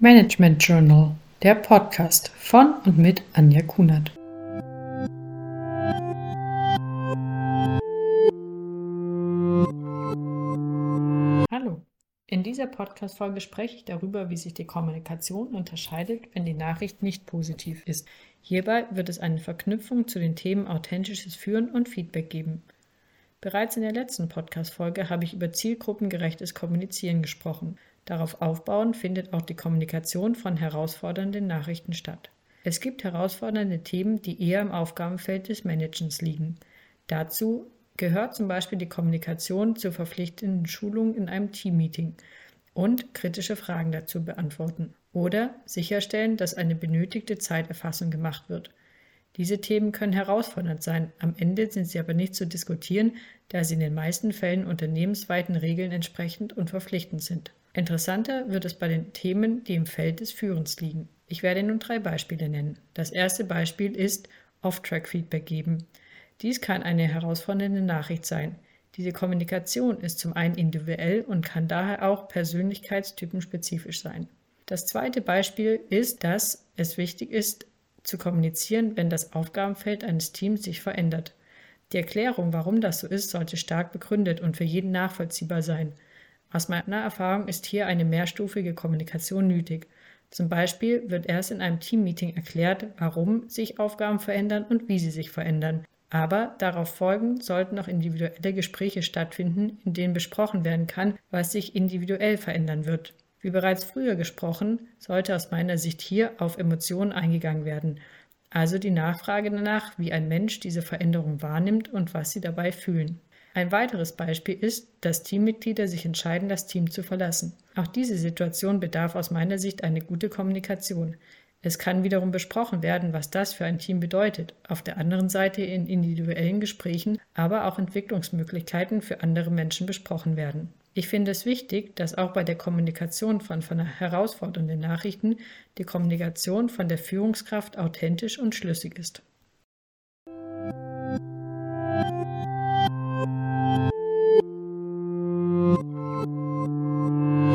Management Journal, der Podcast von und mit Anja Kunert. Hallo, in dieser Podcast-Folge spreche ich darüber, wie sich die Kommunikation unterscheidet, wenn die Nachricht nicht positiv ist. Hierbei wird es eine Verknüpfung zu den Themen authentisches Führen und Feedback geben. Bereits in der letzten Podcast-Folge habe ich über zielgruppengerechtes Kommunizieren gesprochen. Darauf aufbauend findet auch die Kommunikation von herausfordernden Nachrichten statt. Es gibt herausfordernde Themen, die eher im Aufgabenfeld des Managens liegen. Dazu gehört zum Beispiel die Kommunikation zur verpflichtenden Schulung in einem Teammeeting und kritische Fragen dazu beantworten oder sicherstellen, dass eine benötigte Zeiterfassung gemacht wird. Diese Themen können herausfordernd sein, am Ende sind sie aber nicht zu diskutieren, da sie in den meisten Fällen unternehmensweiten Regeln entsprechend und verpflichtend sind. Interessanter wird es bei den Themen, die im Feld des Führens liegen. Ich werde nun drei Beispiele nennen. Das erste Beispiel ist Off-Track-Feedback geben. Dies kann eine herausfordernde Nachricht sein. Diese Kommunikation ist zum einen individuell und kann daher auch persönlichkeitstypenspezifisch sein. Das zweite Beispiel ist, dass es wichtig ist, zu kommunizieren, wenn das Aufgabenfeld eines Teams sich verändert. Die Erklärung, warum das so ist, sollte stark begründet und für jeden nachvollziehbar sein. Aus meiner Erfahrung ist hier eine mehrstufige Kommunikation nötig. Zum Beispiel wird erst in einem Teammeeting erklärt, warum sich Aufgaben verändern und wie sie sich verändern. Aber darauf folgend sollten noch individuelle Gespräche stattfinden, in denen besprochen werden kann, was sich individuell verändern wird. Wie bereits früher gesprochen, sollte aus meiner Sicht hier auf Emotionen eingegangen werden, also die Nachfrage danach, wie ein Mensch diese Veränderung wahrnimmt und was sie dabei fühlen. Ein weiteres Beispiel ist, dass Teammitglieder sich entscheiden, das Team zu verlassen. Auch diese Situation bedarf aus meiner Sicht eine gute Kommunikation. Es kann wiederum besprochen werden, was das für ein Team bedeutet, auf der anderen Seite in individuellen Gesprächen, aber auch Entwicklungsmöglichkeiten für andere Menschen besprochen werden. Ich finde es wichtig, dass auch bei der Kommunikation von, von herausfordernden Nachrichten die Kommunikation von der Führungskraft authentisch und schlüssig ist.